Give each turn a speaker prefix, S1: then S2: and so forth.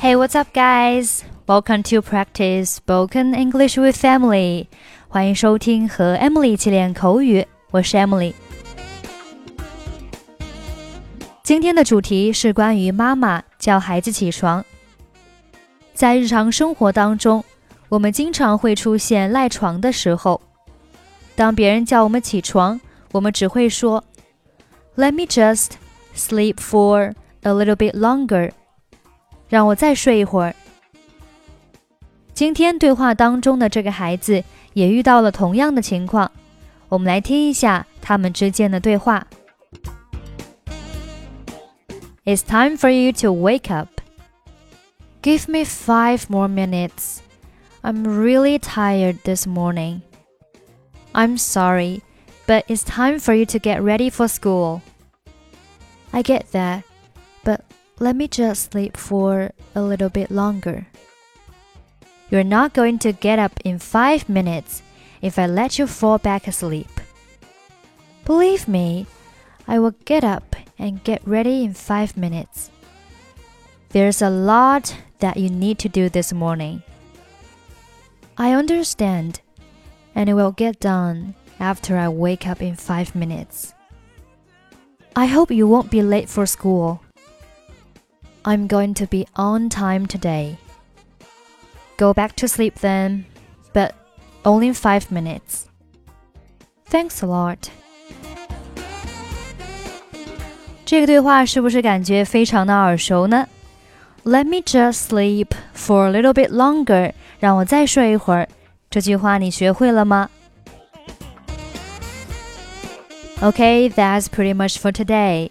S1: Hey, what's up, guys? Welcome to practice spoken English with Emily. 欢迎收听和 Emily 一起练口语，我是 Emily。今天的主题是关于妈妈叫孩子起床。在日常生活当中，我们经常会出现赖床的时候。当别人叫我们起床，我们只会说 "Let me just sleep for a little bit longer." 让我再睡一会儿。今天对话当中的这个孩子也遇到了同样的情况，我们来听一下他们之间的对话。It's time for you to wake up. Give me five more minutes. I'm really tired this morning. I'm sorry, but it's time for you to get ready for school. I get that, but let me just sleep for a little bit longer. You're not going to get up in five minutes if I let you fall back asleep. Believe me, I will get up and get ready in five minutes. There's a lot that you need to do this morning. I understand, and it will get done after I wake up in five minutes. I hope you won't be late for school. I'm going to be on time today. Go back to sleep then, but only five minutes. Thanks a lot. 这个对话是不是感觉非常的耳熟呢？Let me just sleep for a little bit longer. 让我再睡一会儿。这句话你学会了吗？Okay, that's pretty much for today.